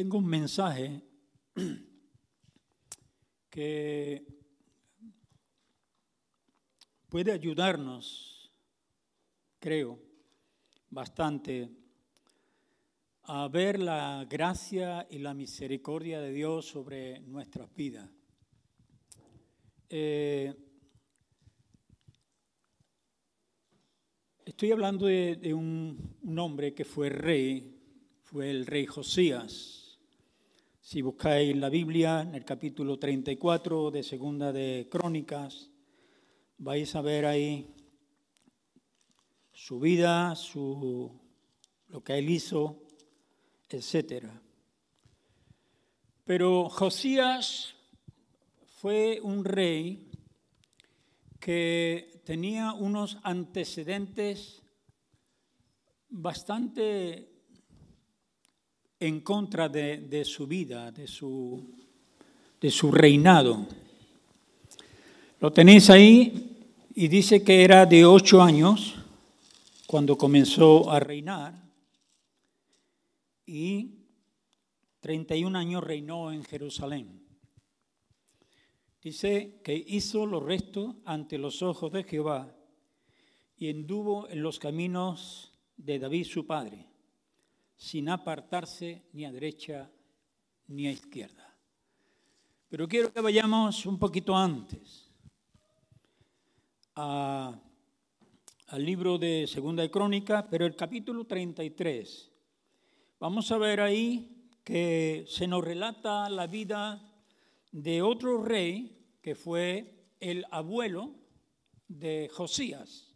Tengo un mensaje que puede ayudarnos, creo, bastante a ver la gracia y la misericordia de Dios sobre nuestras vidas. Eh, estoy hablando de, un, un, hombre que fue rey, fue el rey Josías. Si buscáis la Biblia, en el capítulo 34 de Segunda de Crónicas, vais a ver ahí su vida, lo que él hizo, etc. Pero Josías fue un rey que tenía unos antecedentes bastante en contra de, su vida, de su, de su reinado. Lo tenéis ahí y dice que era de ocho años cuando comenzó a reinar y 31 años reinó en Jerusalén. Dice que hizo lo resto ante los ojos de Jehová y anduvo en los caminos de David su padre, sin apartarse ni a derecha ni a izquierda. Pero quiero que vayamos un poquito antes al libro de Segunda de Crónica, pero el capítulo 33 Vamos a ver ahí que se nos relata la vida de otro rey que fue el abuelo de Josías.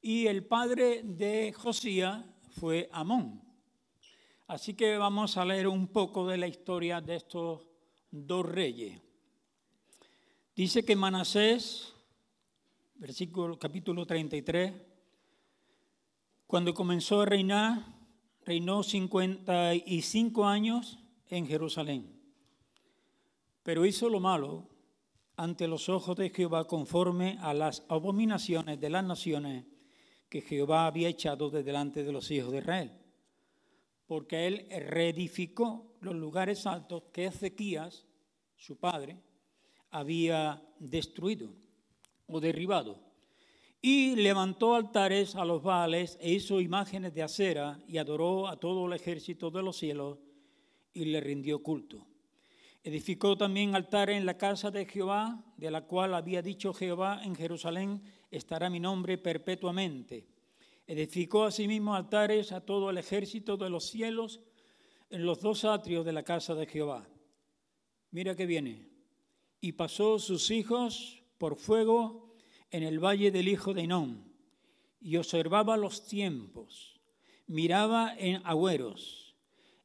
Y el padre de Josías fue Amón. Así que vamos a leer un poco de la historia de estos dos reyes. Dice que Manasés, versículo capítulo 33, cuando comenzó a reinar, reinó 55 años en Jerusalén, pero hizo lo malo ante los ojos de Jehová conforme a las abominaciones de las naciones que Jehová había echado de delante de los hijos de Israel, porque él reedificó los lugares altos que Ezequías, su padre, había destruido o derribado y levantó altares a los Baales e hizo imágenes de acera y adoró a todo el ejército de los cielos y le rindió culto. Edificó también altares en la casa de Jehová, de la cual había dicho Jehová, en Jerusalén estará mi nombre perpetuamente. Edificó asimismo altares a todo el ejército de los cielos en los dos atrios de la casa de Jehová. Mira que viene. Y pasó sus hijos por fuego en el valle del hijo de Inón y observaba los tiempos, miraba en agüeros,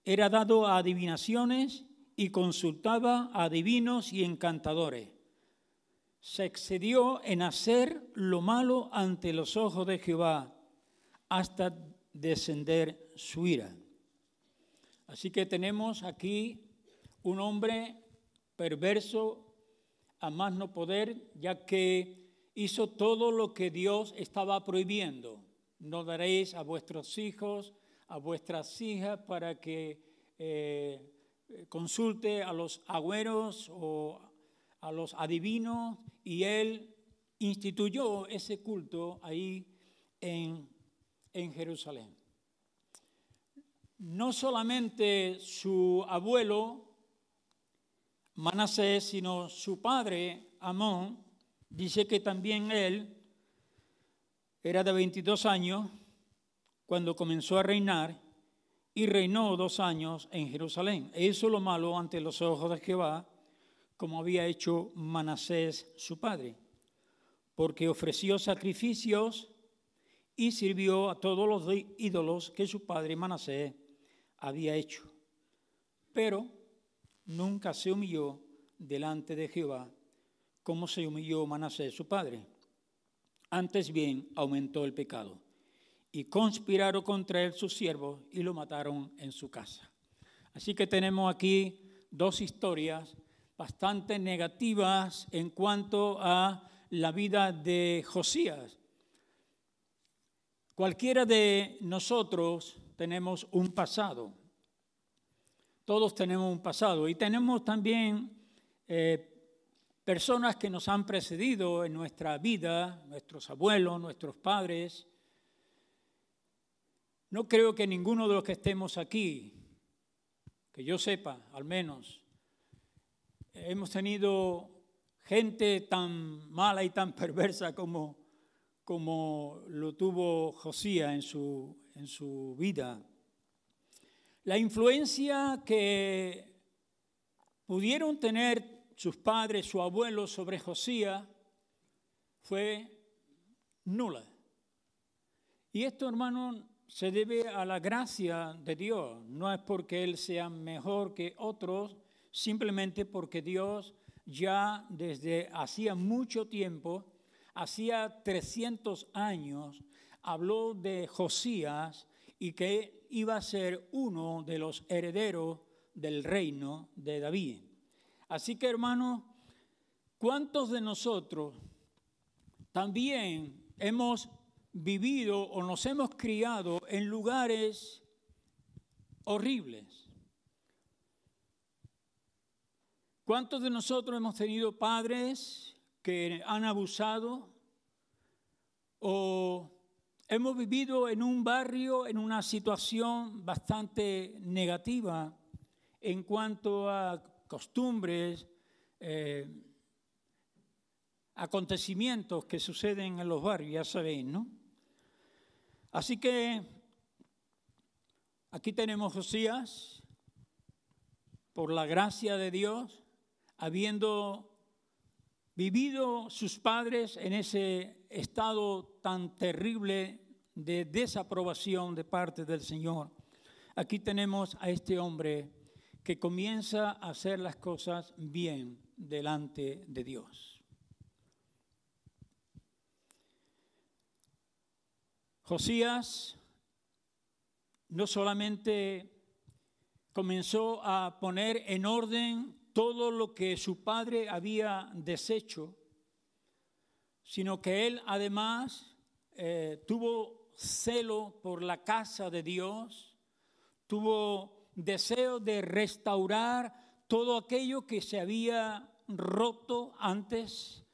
era dado a adivinaciones y consultaba a adivinos y encantadores. Se excedió en hacer lo malo ante los ojos de Jehová hasta descender su ira. Así que tenemos aquí un hombre perverso a más no poder, ya que hizo todo lo que Dios estaba prohibiendo. No daréis a vuestros hijos, a vuestras hijas para que eh, consulte a los agüeros o a los adivinos y él instituyó ese culto ahí en, en Jerusalén. No solamente su abuelo Manasés, sino su padre Amón, Dice que también él era de 22 años cuando comenzó a reinar y reinó dos años en Jerusalén. E hizo lo malo ante los ojos de Jehová, como había hecho Manasés su padre, porque ofreció sacrificios y sirvió a todos los ídolos que su padre Manasés había hecho. Pero nunca se humilló delante de Jehová cómo se humilló Manasés, su padre. Antes bien aumentó el pecado y conspiraron contra él sus siervos y lo mataron en su casa. Así que tenemos aquí dos historias bastante negativas en cuanto a la vida de Josías. Cualquiera de nosotros tenemos un pasado. Todos tenemos un pasado y tenemos también eh, personas que nos han precedido en nuestra vida, nuestros abuelos, nuestros padres. No creo que ninguno de los que estemos aquí, que yo sepa al menos, hemos tenido gente tan mala y tan perversa como, como lo tuvo Josías en su, en su vida. La influencia que pudieron tener sus padres, su abuelo sobre Josías fue nula. Y esto, hermano, se debe a la gracia de Dios. No es porque Él sea mejor que otros, simplemente porque Dios ya desde hacía mucho tiempo, hacía 300 años, habló de Josías y que iba a ser uno de los herederos del reino de David. Así que hermanos, ¿cuántos de nosotros también hemos vivido o nos hemos criado en lugares horribles? ¿Cuántos de nosotros hemos tenido padres que han abusado o hemos vivido en un barrio en una situación bastante negativa en cuanto a costumbres, eh, acontecimientos que suceden en los barrios, ya sabéis, ¿no? Así que aquí tenemos Josías, por la gracia de Dios, habiendo vivido sus padres en ese estado tan terrible de desaprobación de parte del Señor, aquí tenemos a este hombre que comienza a hacer las cosas bien delante de Dios. Josías no solamente comenzó a poner en orden todo lo que su padre había deshecho, sino que él además eh, tuvo celo por la casa de Dios, tuvo deseo de restaurar todo aquello que se había roto antes,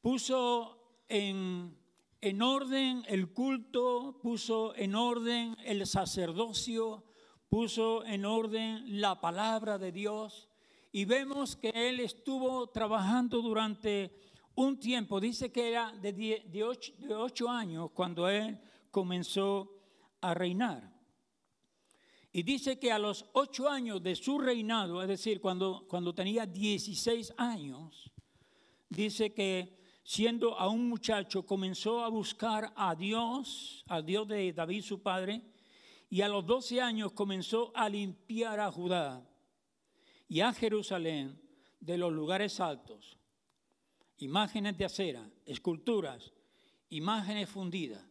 puso en, en orden el culto, puso en orden el sacerdocio, puso en orden la palabra de Dios y vemos que él estuvo trabajando durante un tiempo, dice que era de, ocho, años cuando él comenzó a reinar. Y dice que a los ocho años de su reinado, es decir, cuando, cuando tenía 16 años, dice que siendo a un muchacho comenzó a buscar a Dios, al Dios de David su padre, y a los 12 años comenzó a limpiar a Judá y a Jerusalén de los lugares altos, imágenes de acera, esculturas, imágenes fundidas.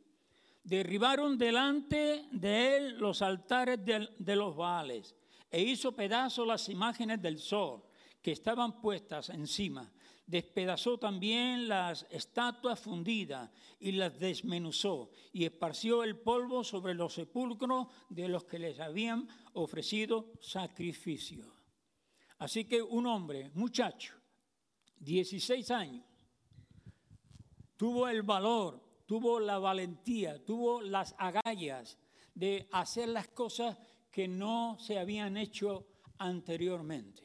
Derribaron delante de él los altares de, los Baales e hizo pedazos las imágenes del sol que estaban puestas encima. Despedazó también las estatuas fundidas y las desmenuzó y esparció el polvo sobre los sepulcros de los que les habían ofrecido sacrificio. Así que un hombre, muchacho, 16 años, tuvo el valor, tuvo la valentía, tuvo las agallas de hacer las cosas que no se habían hecho anteriormente.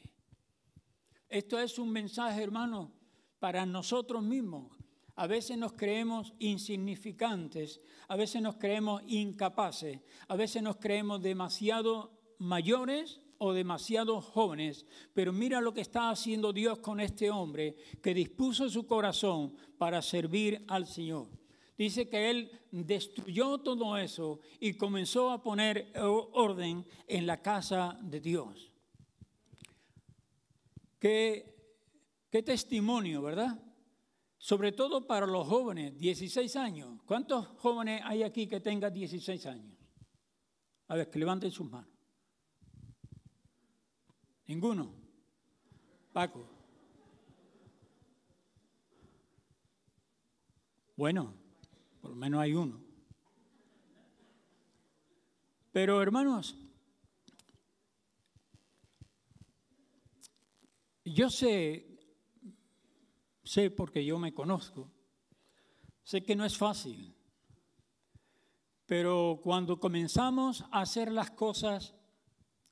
Esto es un mensaje, hermano, para nosotros mismos. A veces nos creemos insignificantes, a veces nos creemos incapaces, a veces nos creemos demasiado mayores o demasiado jóvenes, pero mira lo que está haciendo Dios con este hombre que dispuso su corazón para servir al Señor. Dice que él destruyó todo eso y comenzó a poner orden en la casa de Dios. Qué, qué testimonio, ¿verdad? Sobre todo para los jóvenes, 16 años. ¿Cuántos jóvenes hay aquí que tengan 16 años? A ver, que levanten sus manos. Ninguno. Paco. Bueno, por lo menos hay uno. Pero hermanos, Yo sé, sé porque yo me conozco, sé que no es fácil, pero cuando comenzamos a hacer las cosas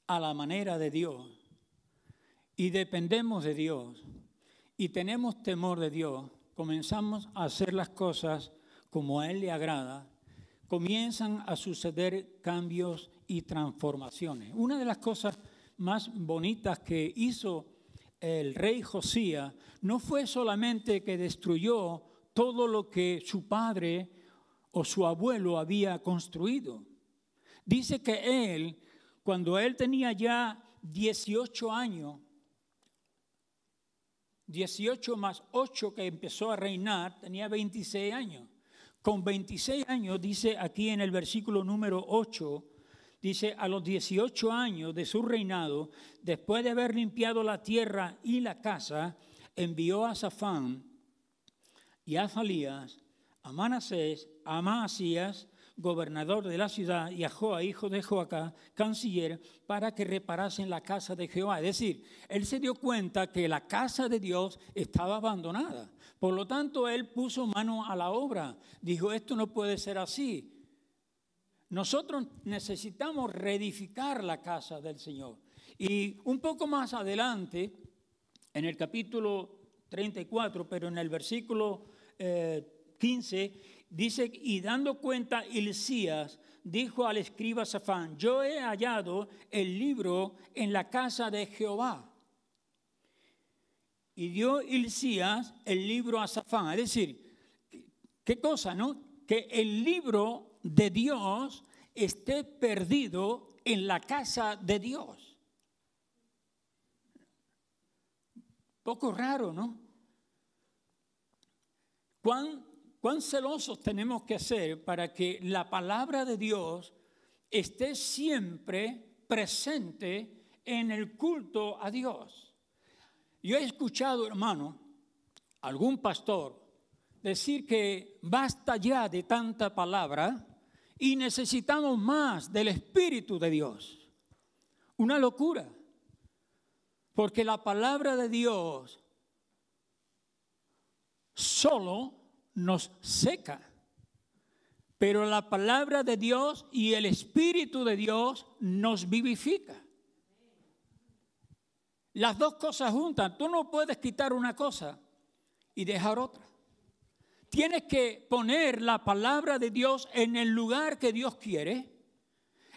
a la manera de Dios y dependemos de Dios y tenemos temor de Dios, comenzamos a hacer las cosas como a Él le agrada, comienzan a suceder cambios y transformaciones. Una de las cosas más bonitas que hizo el rey Josías no fue solamente que destruyó todo lo que su padre o su abuelo había construido. Dice que él, cuando él tenía ya 18 años, 18 más 8 que empezó a reinar, tenía 26 años. Con 26 años, dice aquí en el versículo número 8, dice, a los 18 años de su reinado, después de haber limpiado la tierra y la casa, envió a Safán y a Falías, a Manasés, a Maasías, gobernador de la ciudad, y a Joa, hijo de Joacá, canciller, para que reparasen la casa de Jehová. Es decir, él se dio cuenta que la casa de Dios estaba abandonada. Por lo tanto, él puso mano a la obra. Dijo, esto no puede ser así. Nosotros necesitamos reedificar la casa del Señor. Y un poco más adelante, en el capítulo 34, pero en el versículo 15, eh, dice, y dando cuenta Hilcías, dijo al escriba Safán, yo he hallado el libro en la casa de Jehová. Y dio Hilcías el libro a Safán. Es decir, ¿qué cosa, no? Que el libro de Dios esté perdido en la casa de Dios. Poco raro, ¿no? ¿Cuán, cuán celosos tenemos que ser para que la palabra de Dios esté siempre presente en el culto a Dios? Yo he escuchado, hermano, algún pastor decir que basta ya de tanta palabra y necesitamos más del Espíritu de Dios. Una locura. Porque la palabra de Dios solo nos seca. Pero la palabra de Dios y el Espíritu de Dios nos vivifica. Las dos cosas juntas. Tú no puedes quitar una cosa y dejar otra. Tienes que poner la palabra de Dios en el lugar que Dios quiere,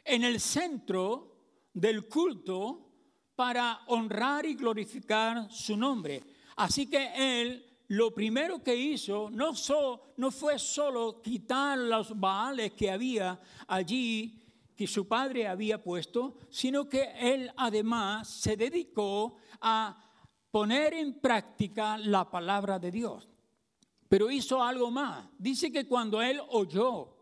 en el centro del culto, para honrar y glorificar su nombre. Así que Él lo primero que hizo no, fue solo quitar los baales que había allí, que su padre había puesto, sino que Él además se dedicó a poner en práctica la palabra de Dios. Pero hizo algo más. Dice que cuando él oyó,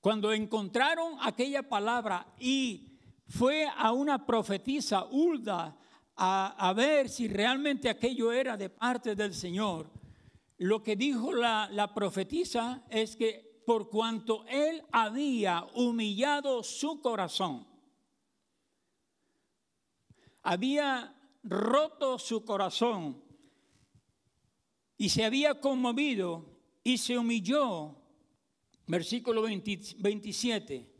cuando encontraron aquella palabra y fue a una profetisa, Ulda, a, ver si realmente aquello era de parte del Señor, lo que dijo la, profetisa es que por cuanto él había humillado su corazón, había roto su corazón y se había conmovido y se humilló. Versículo 27.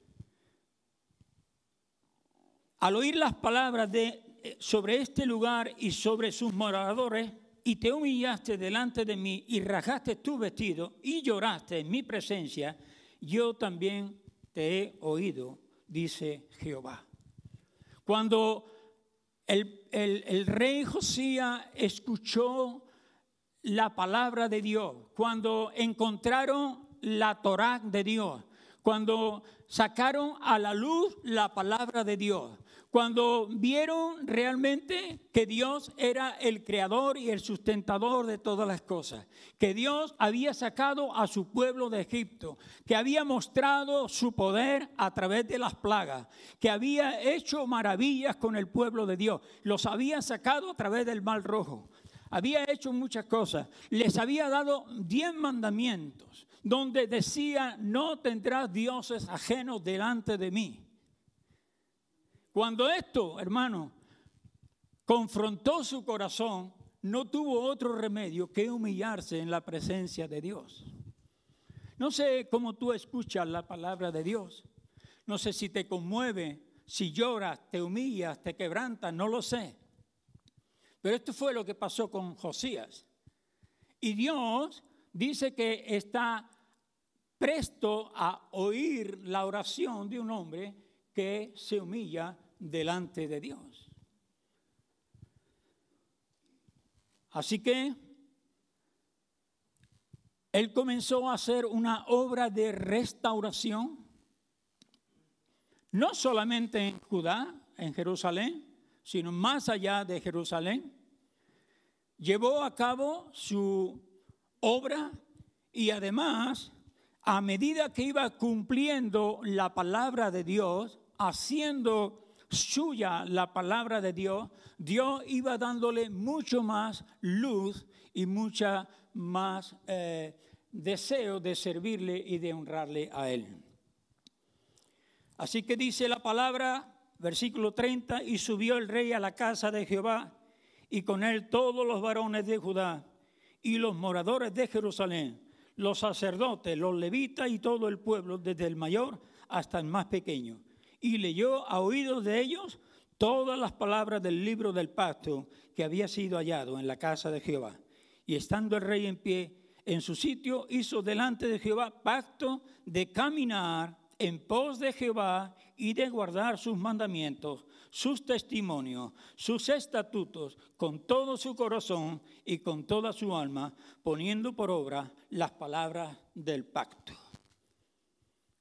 Al oír las palabras de, sobre este lugar y sobre sus moradores, y te humillaste delante de mí y rajaste tu vestido y lloraste en mi presencia, yo también te he oído, dice Jehová. Cuando el, el rey Josías escuchó la palabra de Dios, cuando encontraron la Torá de Dios, cuando sacaron a la luz la palabra de Dios, cuando vieron realmente que Dios era el creador y el sustentador de todas las cosas, que Dios había sacado a su pueblo de Egipto, que había mostrado su poder a través de las plagas, que había hecho maravillas con el pueblo de Dios, los había sacado a través del mal rojo había hecho muchas cosas. Les había dado diez mandamientos donde decía, no tendrás dioses ajenos delante de mí. Cuando esto, hermano, confrontó su corazón, no tuvo otro remedio que humillarse en la presencia de Dios. No sé cómo tú escuchas la palabra de Dios. No sé si te conmueve, si lloras, te humillas, te quebrantas, no lo sé. Pero esto fue lo que pasó con Josías. Y Dios dice que está presto a oír la oración de un hombre que se humilla delante de Dios. Así que él comenzó a hacer una obra de restauración, no solamente en Judá, en Jerusalén, sino más allá de Jerusalén. Llevó a cabo su obra y además, a medida que iba cumpliendo la palabra de Dios, haciendo suya la palabra de Dios, Dios iba dándole mucho más luz y mucha más eh, deseo de servirle y de honrarle a Él. Así que dice la palabra, versículo 30, y subió el rey a la casa de Jehová, y con él todos los varones de Judá y los moradores de Jerusalén, los sacerdotes, los levitas y todo el pueblo, desde el mayor hasta el más pequeño y leyó a oídos de ellos todas las palabras del libro del pacto que había sido hallado en la casa de Jehová. Y estando el rey en pie en su sitio, hizo delante de Jehová pacto de caminar en pos de Jehová y de guardar sus mandamientos, sus testimonios, sus estatutos con todo su corazón y con toda su alma, poniendo por obra las palabras del pacto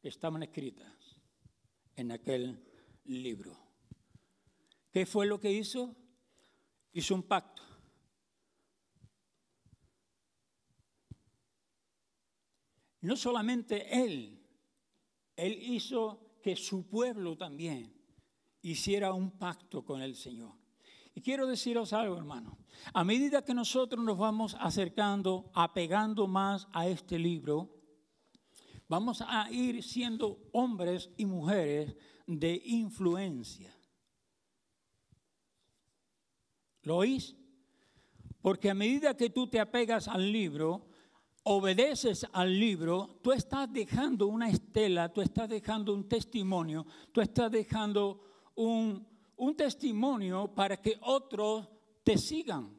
estaban escritas en aquel libro. ¿Qué fue lo que hizo? Hizo un pacto. No solamente él, él hizo que su pueblo también hiciera un pacto con el Señor. Y quiero deciros algo, hermano. A medida que nosotros nos vamos acercando, apegando más a este libro, vamos a ir siendo hombres y mujeres de influencia. ¿Lo oís? Porque a medida que tú te apegas al libro, obedeces al libro, tú estás dejando una estela, tú estás dejando un testimonio, tú estás dejando un, un testimonio para que otros te sigan.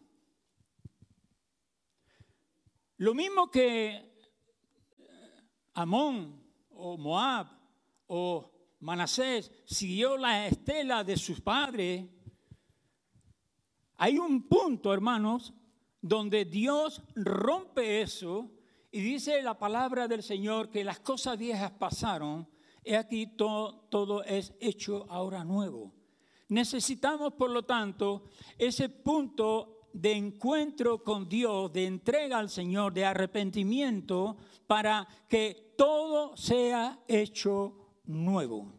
Lo mismo que Amón o Moab o Manasés siguió la estela de sus padres, hay un punto, hermanos, donde Dios rompe eso y dice la palabra del Señor que las cosas viejas pasaron, y aquí todo, todo es hecho ahora nuevo. Necesitamos, por lo tanto, ese punto de encuentro con Dios, de entrega al Señor, de arrepentimiento, para que todo sea hecho nuevo.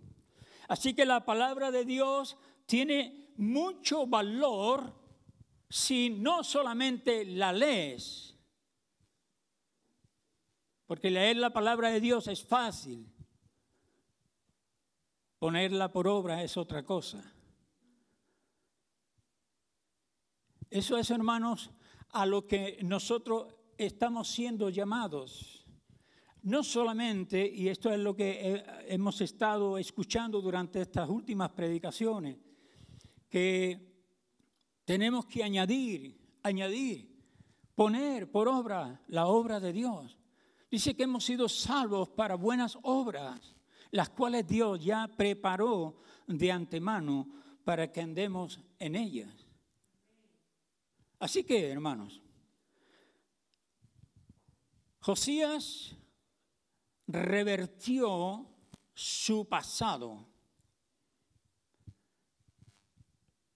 Así que la palabra de Dios tiene mucho valor si no solamente la lees, porque leer la palabra de Dios es fácil, ponerla por obra es otra cosa. Eso es, hermanos, a lo que nosotros estamos siendo llamados. No solamente, y esto es lo que hemos estado escuchando durante estas últimas predicaciones, que tenemos que añadir, añadir, poner por obra la obra de Dios. Dice que hemos sido salvos para buenas obras, las cuales Dios ya preparó de antemano para que andemos en ellas. Así que, hermanos, Josías revertió su pasado.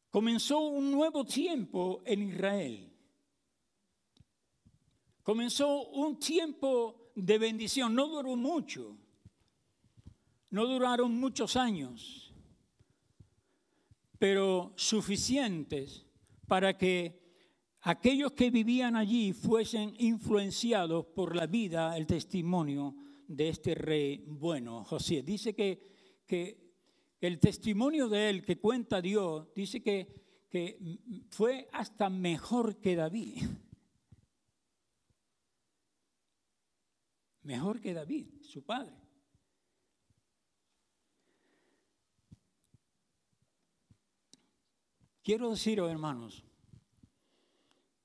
Comenzó un nuevo tiempo en Israel. Comenzó un tiempo de bendición. No duró mucho. No duraron muchos años, pero suficientes para que aquellos que vivían allí fuesen influenciados por la vida, el testimonio de este rey bueno, José. Dice que, que el testimonio de él que cuenta Dios, dice que, que fue hasta mejor que David. Mejor que David, su padre. Quiero deciros, hermanos,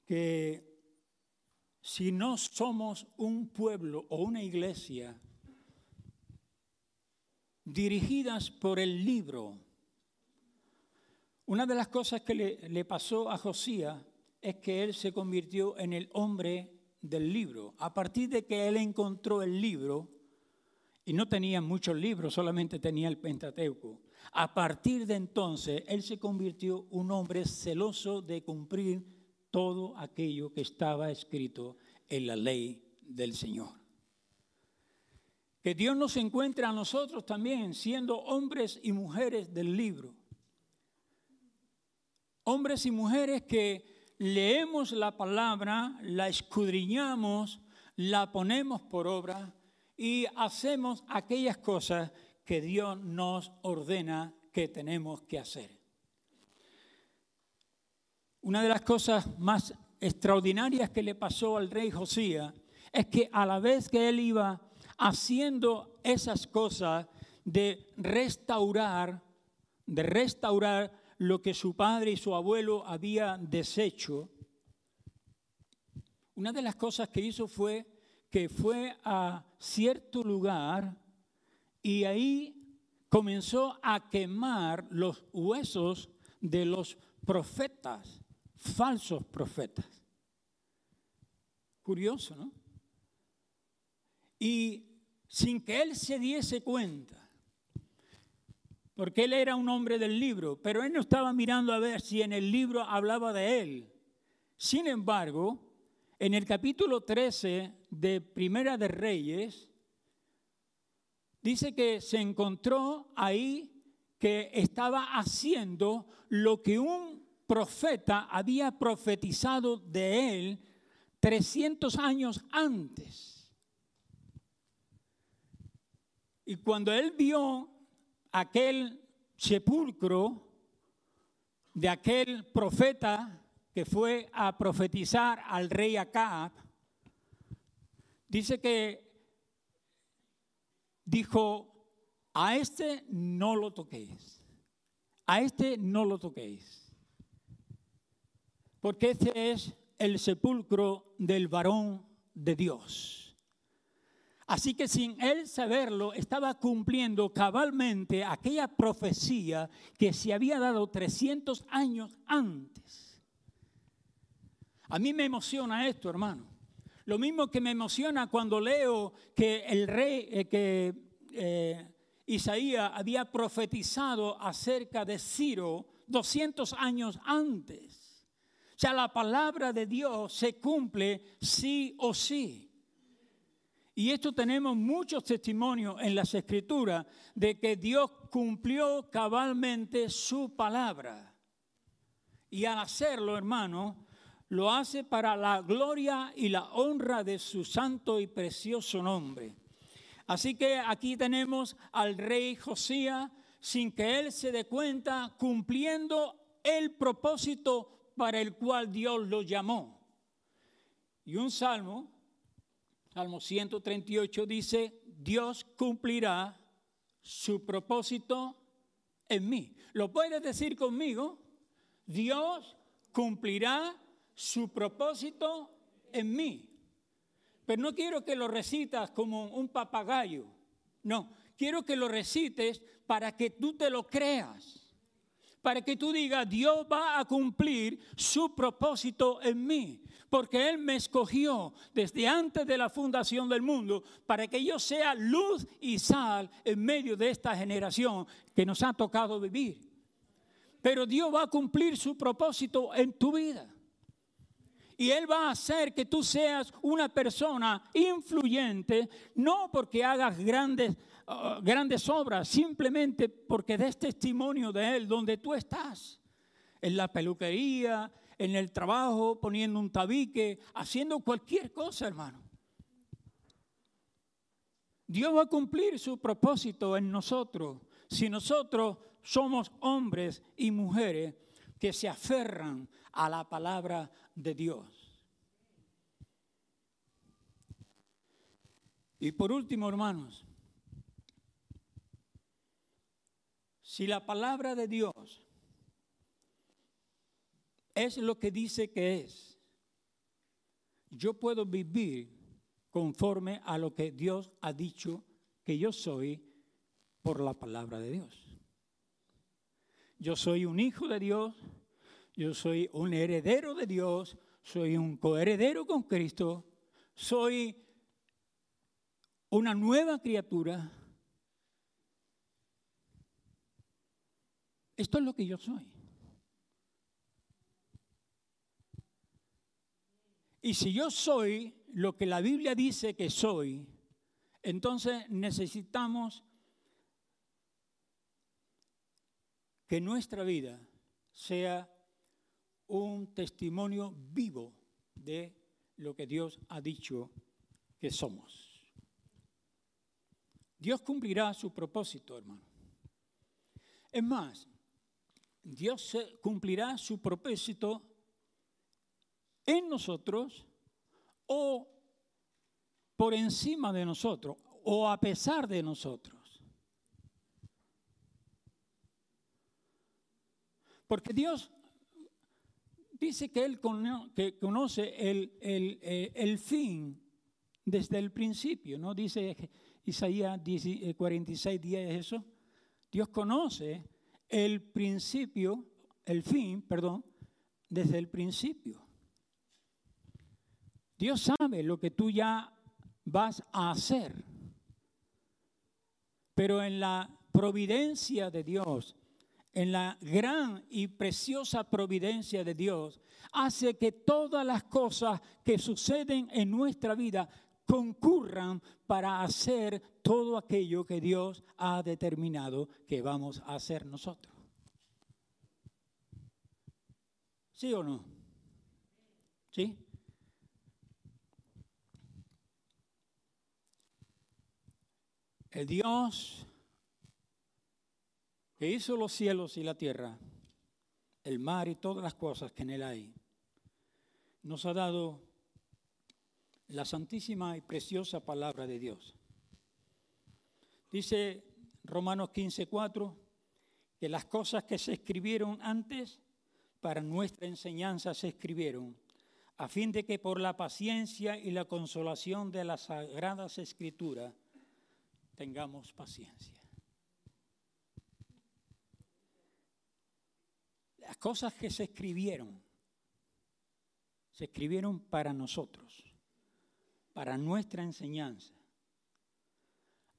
que si no somos un pueblo o una iglesia dirigidas por el libro, una de las cosas que le, pasó a Josías es que él se convirtió en el hombre del libro. A partir de que él encontró el libro, y no tenía muchos libros, solamente tenía el Pentateuco. A partir de entonces, él se convirtió un hombre celoso de cumplir todo aquello que estaba escrito en la ley del Señor. Que Dios nos encuentre a nosotros también siendo hombres y mujeres del libro hombres y mujeres que leemos la palabra, la escudriñamos, la ponemos por obra y hacemos aquellas cosas que Dios nos ordena que tenemos que hacer. Una de las cosas más extraordinarias que le pasó al rey Josías es que a la vez que él iba haciendo esas cosas de restaurar, de restaurar lo que su padre y su abuelo habían deshecho, una de las cosas que hizo fue que fue a cierto lugar y ahí comenzó a quemar los huesos de los profetas, falsos profetas. Curioso, ¿no? Y sin que él se diese cuenta, porque él era un hombre del libro, pero él no estaba mirando a ver si en el libro hablaba de él. Sin embargo, en el capítulo 13 de Primera de Reyes, dice que se encontró ahí que estaba haciendo lo que un profeta había profetizado de él 300 años antes. Y cuando él vio aquel sepulcro de aquel profeta que fue a profetizar al rey Acab, dice que dijo, a este no lo toquéis, a este no lo toquéis, porque este es el sepulcro del varón de Dios. Así que sin él saberlo, estaba cumpliendo cabalmente aquella profecía que se había dado 300 años antes. A mí me emociona esto, hermano. Lo mismo que me emociona cuando leo que el rey, eh, que eh, Isaías había profetizado acerca de Ciro 200 años antes. Sea, la palabra de Dios se cumple sí o sí. Y esto tenemos muchos testimonios en las escrituras de que Dios cumplió cabalmente su palabra. Y al hacerlo, hermano, lo hace para la gloria y la honra de su santo y precioso nombre. Así que aquí tenemos al rey Josías, sin que él se dé cuenta, cumpliendo el propósito para el cual Dios lo llamó. Y un salmo Salmo 138 dice, Dios cumplirá su propósito en mí. ¿Lo puedes decir conmigo? Dios cumplirá su propósito en mí. Pero no quiero que lo recitas como un papagayo. No, quiero que lo recites para que tú te lo creas. Para que tú digas, Dios va a cumplir su propósito en mí porque Él me escogió desde antes de la fundación del mundo para que yo sea luz y sal en medio de esta generación que nos ha tocado vivir. Pero Dios va a cumplir su propósito en tu vida. Y Él va a hacer que tú seas una persona influyente, no porque hagas grandes, uh, grandes obras, simplemente porque des testimonio de Él donde tú estás, en la peluquería, en el trabajo, poniendo un tabique, haciendo cualquier cosa, hermano. Dios va a cumplir su propósito en nosotros si nosotros somos hombres y mujeres que se aferran a la palabra de Dios. Y por último, hermanos, si la palabra de Dios es lo que dice que es, yo puedo vivir conforme a lo que Dios ha dicho que yo soy por la palabra de Dios. Yo soy un hijo de Dios, yo soy un heredero de Dios, soy un coheredero con Cristo, soy una nueva criatura. Esto es lo que yo soy. Y si yo soy lo que la Biblia dice que soy, entonces necesitamos que nuestra vida sea un testimonio vivo de lo que Dios ha dicho que somos. Dios cumplirá su propósito, hermano. Es más, Dios cumplirá su propósito en nosotros o por encima de nosotros o a pesar de nosotros. Porque Dios dice que Él conoce el, fin desde el principio, ¿no? Dice Isaías 46, 10 eso. Dios conoce el principio, el fin, perdón, desde el principio. Dios sabe lo que tú ya vas a hacer. Pero en la providencia de Dios, en la gran y preciosa providencia de Dios, hace que todas las cosas que suceden en nuestra vida concurran para hacer todo aquello que Dios ha determinado que vamos a hacer nosotros. ¿Sí o no? ¿Sí? El Dios que hizo los cielos y la tierra, el mar y todas las cosas que en él hay, nos ha dado la santísima y preciosa palabra de Dios. Dice Romanos 15:4 que las cosas que se escribieron antes para nuestra enseñanza se escribieron, a fin de que por la paciencia y la consolación de las sagradas escrituras tengamos paciencia. Las cosas que se escribieron, se escribieron para nosotros, para nuestra enseñanza,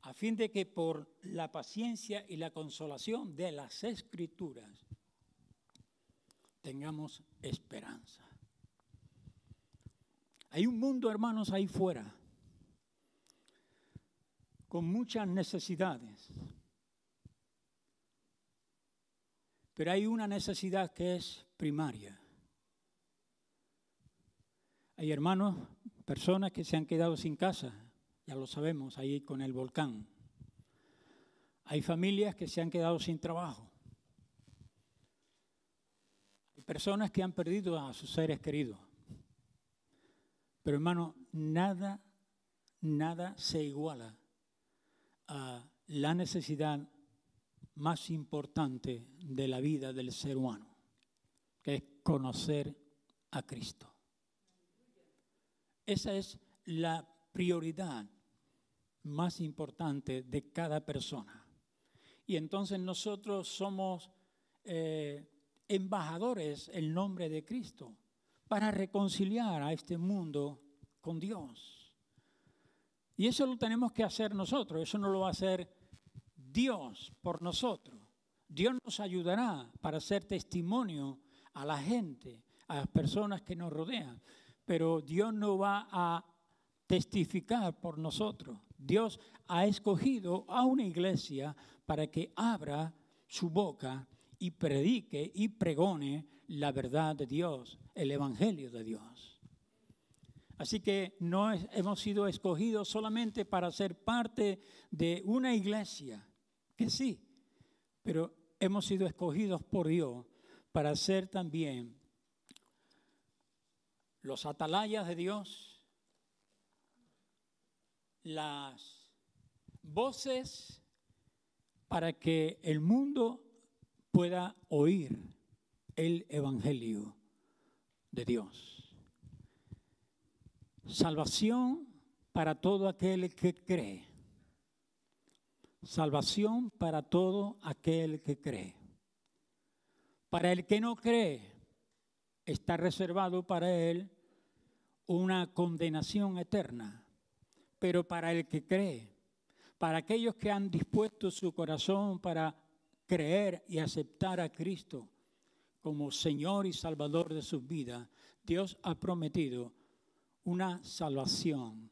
a fin de que por la paciencia y la consolación de las escrituras tengamos esperanza. Hay un mundo, hermanos, ahí fuera con muchas necesidades. Pero hay una necesidad que es primaria. Hay hermanos, personas que se han quedado sin casa, ya lo sabemos, ahí con el volcán. Hay familias que se han quedado sin trabajo. Hay personas que han perdido a sus seres queridos. Pero hermano, nada, nada se iguala la necesidad más importante de la vida del ser humano, que es conocer a Cristo. Esa es la prioridad más importante de cada persona. Y entonces nosotros somos eh, embajadores en nombre de Cristo para reconciliar a este mundo con Dios. Y eso lo tenemos que hacer nosotros, eso no lo va a hacer Dios por nosotros. Dios nos ayudará para hacer testimonio a la gente, a las personas que nos rodean, pero Dios no va a testificar por nosotros. Dios ha escogido a una iglesia para que abra su boca y predique y pregone la verdad de Dios, el Evangelio de Dios. Así que no hemos sido escogidos solamente para ser parte de una iglesia, que sí, pero hemos sido escogidos por Dios para ser también los atalayas de Dios, las voces para que el mundo pueda oír el Evangelio de Dios. Salvación para todo aquel que cree. Salvación para todo aquel que cree. Para el que no cree, está reservado para él una condenación eterna. Pero para el que cree, para aquellos que han dispuesto su corazón para creer y aceptar a Cristo como Señor y Salvador de sus vidas, Dios ha prometido una salvación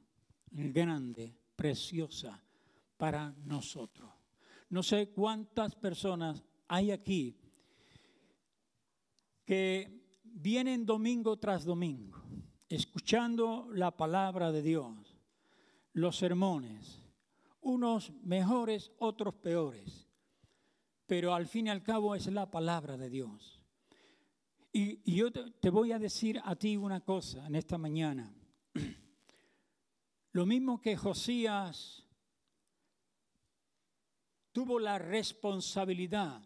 grande, preciosa para nosotros. No sé cuántas personas hay aquí que vienen domingo tras domingo, escuchando la palabra de Dios, los sermones, unos mejores, otros peores, pero al fin y al cabo es la palabra de Dios. Y, yo te voy a decir a ti una cosa en esta mañana. Lo mismo que Josías tuvo la responsabilidad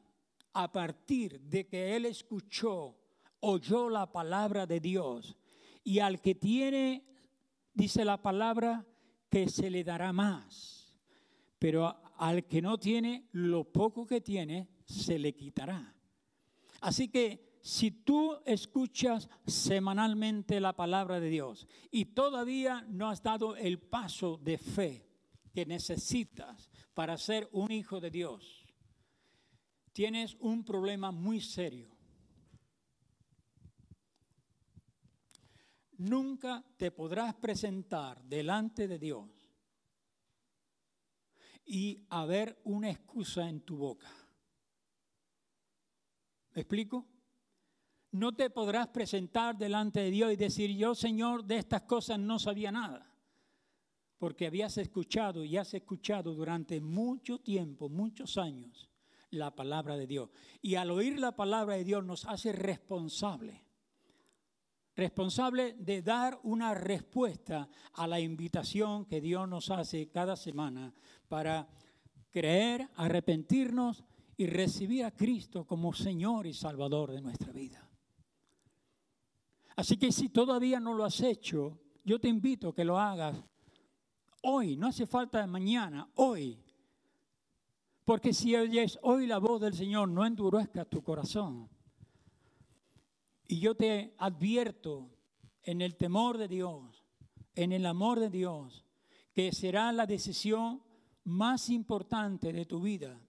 a partir de que él escuchó, oyó la palabra de Dios, y al que tiene, dice la palabra, que se le dará más, pero al que no tiene, lo poco que tiene, se le quitará. Así que si tú escuchas semanalmente la palabra de Dios y todavía no has dado el paso de fe que necesitas para ser un hijo de Dios, tienes un problema muy serio. Nunca te podrás presentar delante de Dios y haber una excusa en tu boca. ¿Me explico? no te podrás presentar delante de Dios y decir, yo Señor, de estas cosas no sabía nada. Porque habías escuchado y has escuchado durante mucho tiempo, muchos años, la palabra de Dios. Y al oír la palabra de Dios nos hace responsable. Responsable de dar una respuesta a la invitación que Dios nos hace cada semana para creer, arrepentirnos y recibir a Cristo como Señor y Salvador de nuestra vida. Así que si todavía no lo has hecho, yo te invito a que lo hagas hoy, no hace falta mañana, hoy. Porque si oyes hoy la voz del Señor, no endurezcas tu corazón. Y yo te advierto en el temor de Dios, en el amor de Dios, que será la decisión más importante de tu vida.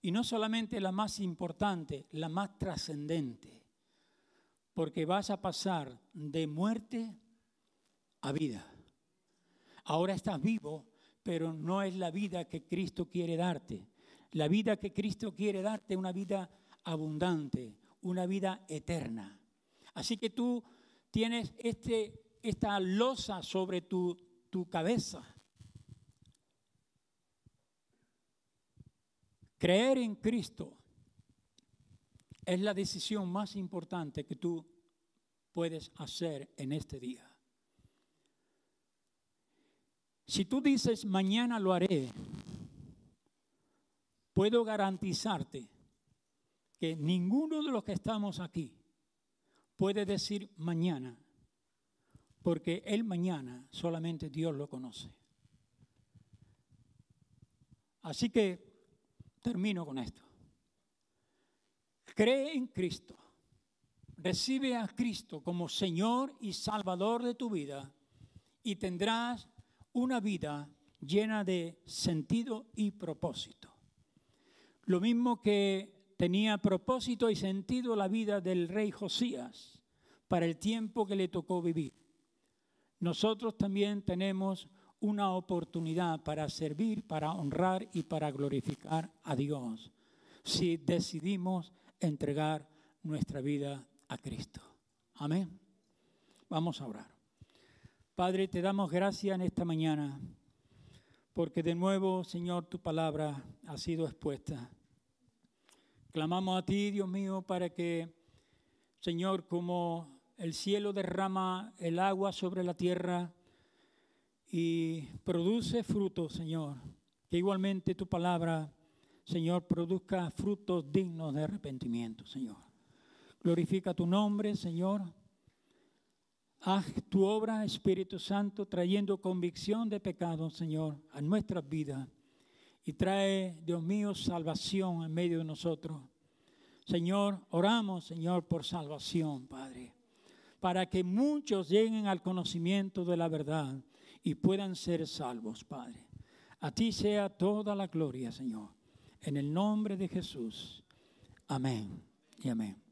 Y no solamente la más importante, la más trascendente porque vas a pasar de muerte a vida. Ahora estás vivo, pero no es la vida que Cristo quiere darte. La vida que Cristo quiere darte es una vida abundante, una vida eterna. Así que tú tienes este, esta losa sobre tu, tu cabeza. Creer en Cristo es la decisión más importante que tú puedes hacer en este día. Si tú dices, mañana lo haré, puedo garantizarte que ninguno de los que estamos aquí puede decir mañana, porque el mañana solamente Dios lo conoce. Así que termino con esto. Cree en Cristo. Recibe a Cristo como Señor y Salvador de tu vida y tendrás una vida llena de sentido y propósito. Lo mismo que tenía propósito y sentido la vida del rey Josías para el tiempo que le tocó vivir. Nosotros también tenemos una oportunidad para servir, para honrar y para glorificar a Dios si decidimos entregar nuestra vida a Cristo. Amén. Vamos a orar. Padre, te damos gracias en esta mañana porque de nuevo, Señor, tu palabra ha sido expuesta. Clamamos a ti, Dios mío, para que Señor, como el cielo derrama el agua sobre la tierra y produce fruto, Señor, que igualmente tu palabra, Señor, produzca frutos dignos de arrepentimiento, Señor. Glorifica tu nombre, Señor. Haz tu obra, Espíritu Santo, trayendo convicción de pecado, Señor, a nuestras vidas. Y trae, Dios mío, salvación en medio de nosotros. Señor, oramos, Señor, por salvación, Padre, para que muchos lleguen al conocimiento de la verdad y puedan ser salvos, Padre. A ti sea toda la gloria, Señor. En el nombre de Jesús. Amén y amén.